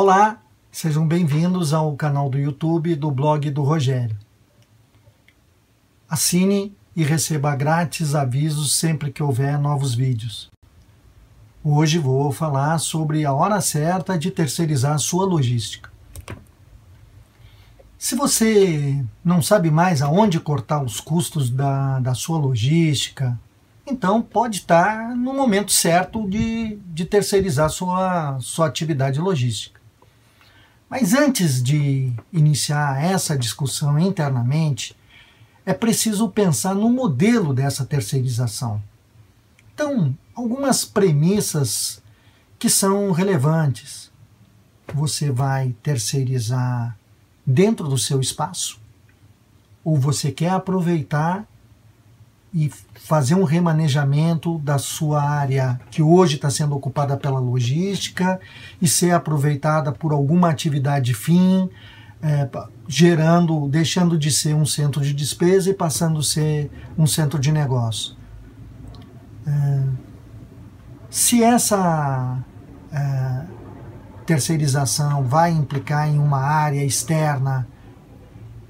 Olá, sejam bem-vindos ao canal do YouTube do blog do Rogério. Assine e receba grátis avisos sempre que houver novos vídeos. Hoje vou falar sobre a hora certa de terceirizar sua logística. Se você não sabe mais aonde cortar os custos da, da sua logística, então pode estar no momento certo de, de terceirizar sua, sua atividade logística. Mas antes de iniciar essa discussão internamente, é preciso pensar no modelo dessa terceirização. Então, algumas premissas que são relevantes. Você vai terceirizar dentro do seu espaço? Ou você quer aproveitar e fazer um remanejamento da sua área que hoje está sendo ocupada pela logística e ser aproveitada por alguma atividade fim, é, gerando, deixando de ser um centro de despesa e passando a ser um centro de negócio. É, se essa é, terceirização vai implicar em uma área externa,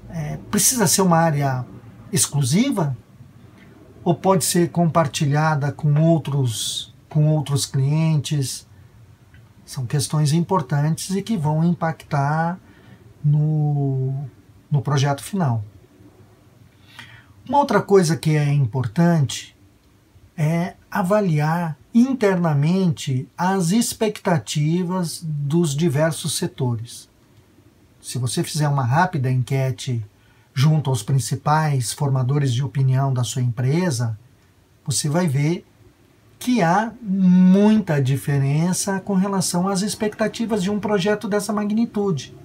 é, precisa ser uma área exclusiva? Ou pode ser compartilhada com outros, com outros clientes. São questões importantes e que vão impactar no, no projeto final. Uma outra coisa que é importante é avaliar internamente as expectativas dos diversos setores. Se você fizer uma rápida enquete junto aos principais formadores de opinião da sua empresa, você vai ver que há muita diferença com relação às expectativas de um projeto dessa magnitude.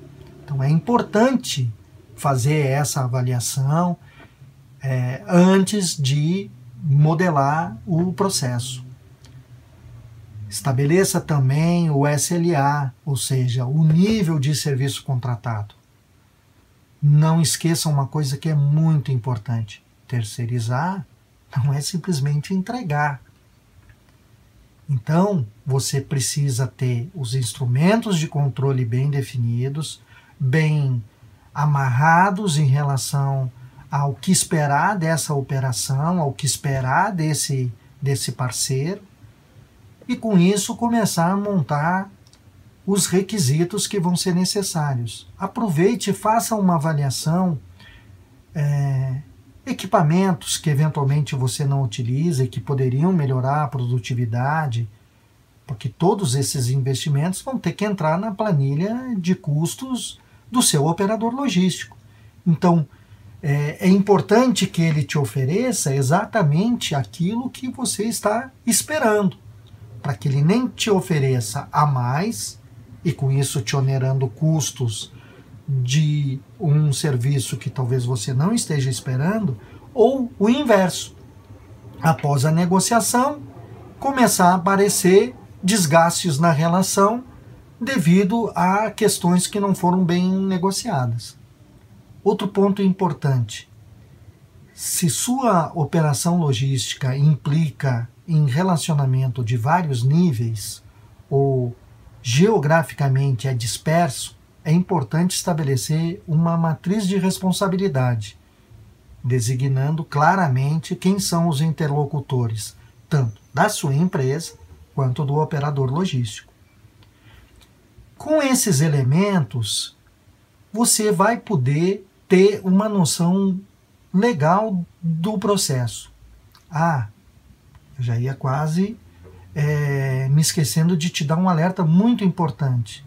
Então é importante fazer essa avaliação é, antes de modelar o processo. Estabeleça também o SLA, ou seja, o nível de serviço contratado. Não esqueçam uma coisa que é muito importante: terceirizar não é simplesmente entregar. Então, você precisa ter os instrumentos de controle bem definidos, bem amarrados em relação ao que esperar dessa operação, ao que esperar desse, desse parceiro, e com isso começar a montar os requisitos que vão ser necessários. Aproveite e faça uma avaliação. É, equipamentos que eventualmente você não utiliza e que poderiam melhorar a produtividade, porque todos esses investimentos vão ter que entrar na planilha de custos do seu operador logístico. Então, é, é importante que ele te ofereça exatamente aquilo que você está esperando, para que ele nem te ofereça a mais e com isso te onerando custos de um serviço que talvez você não esteja esperando, ou o inverso. Após a negociação, começar a aparecer desgastes na relação devido a questões que não foram bem negociadas. Outro ponto importante: se sua operação logística implica em relacionamento de vários níveis ou geograficamente é disperso, é importante estabelecer uma matriz de responsabilidade, designando claramente quem são os interlocutores, tanto da sua empresa quanto do operador logístico. Com esses elementos, você vai poder ter uma noção legal do processo. Ah, eu já ia quase é, me esquecendo de te dar um alerta muito importante.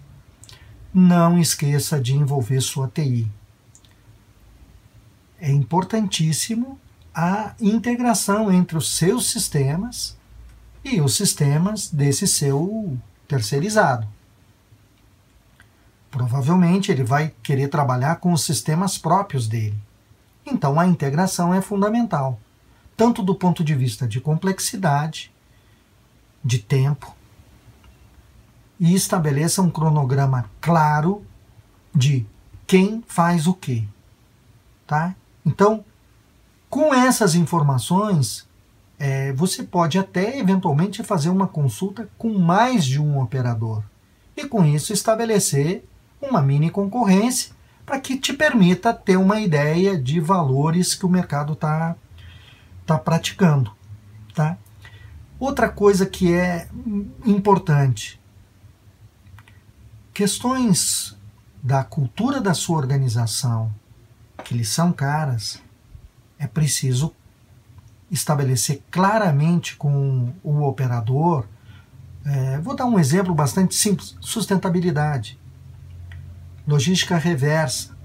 Não esqueça de envolver sua TI. É importantíssimo a integração entre os seus sistemas e os sistemas desse seu terceirizado. Provavelmente ele vai querer trabalhar com os sistemas próprios dele. Então a integração é fundamental, tanto do ponto de vista de complexidade, de tempo e estabeleça um cronograma claro de quem faz o quê. Tá? Então, com essas informações, é, você pode até eventualmente fazer uma consulta com mais de um operador e com isso estabelecer uma mini concorrência para que te permita ter uma ideia de valores que o mercado está tá praticando. Tá? Outra coisa que é importante, questões da cultura da sua organização, que lhe são caras, é preciso estabelecer claramente com o operador. É, vou dar um exemplo bastante simples: sustentabilidade, logística reversa,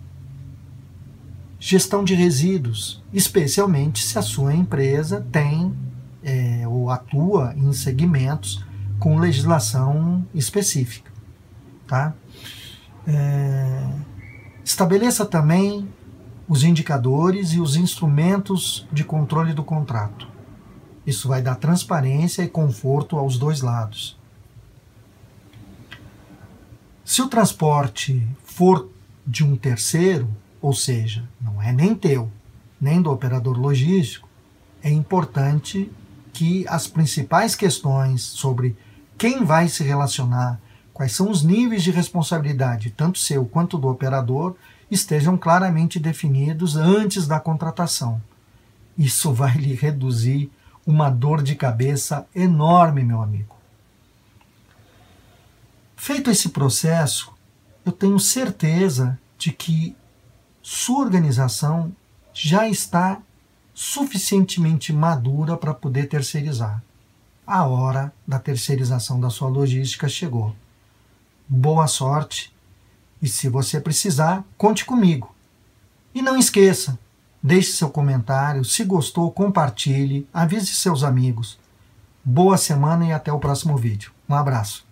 gestão de resíduos, especialmente se a sua empresa tem atua em segmentos com legislação específica. Tá? É, estabeleça também os indicadores e os instrumentos de controle do contrato. Isso vai dar transparência e conforto aos dois lados. Se o transporte for de um terceiro, ou seja, não é nem teu, nem do operador logístico, é importante que as principais questões sobre quem vai se relacionar, quais são os níveis de responsabilidade, tanto seu quanto do operador, estejam claramente definidos antes da contratação. Isso vai lhe reduzir uma dor de cabeça enorme, meu amigo. Feito esse processo, eu tenho certeza de que sua organização já está suficientemente madura para poder terceirizar. A hora da terceirização da sua logística chegou. Boa sorte e se você precisar, conte comigo. E não esqueça, deixe seu comentário, se gostou, compartilhe, avise seus amigos. Boa semana e até o próximo vídeo. Um abraço.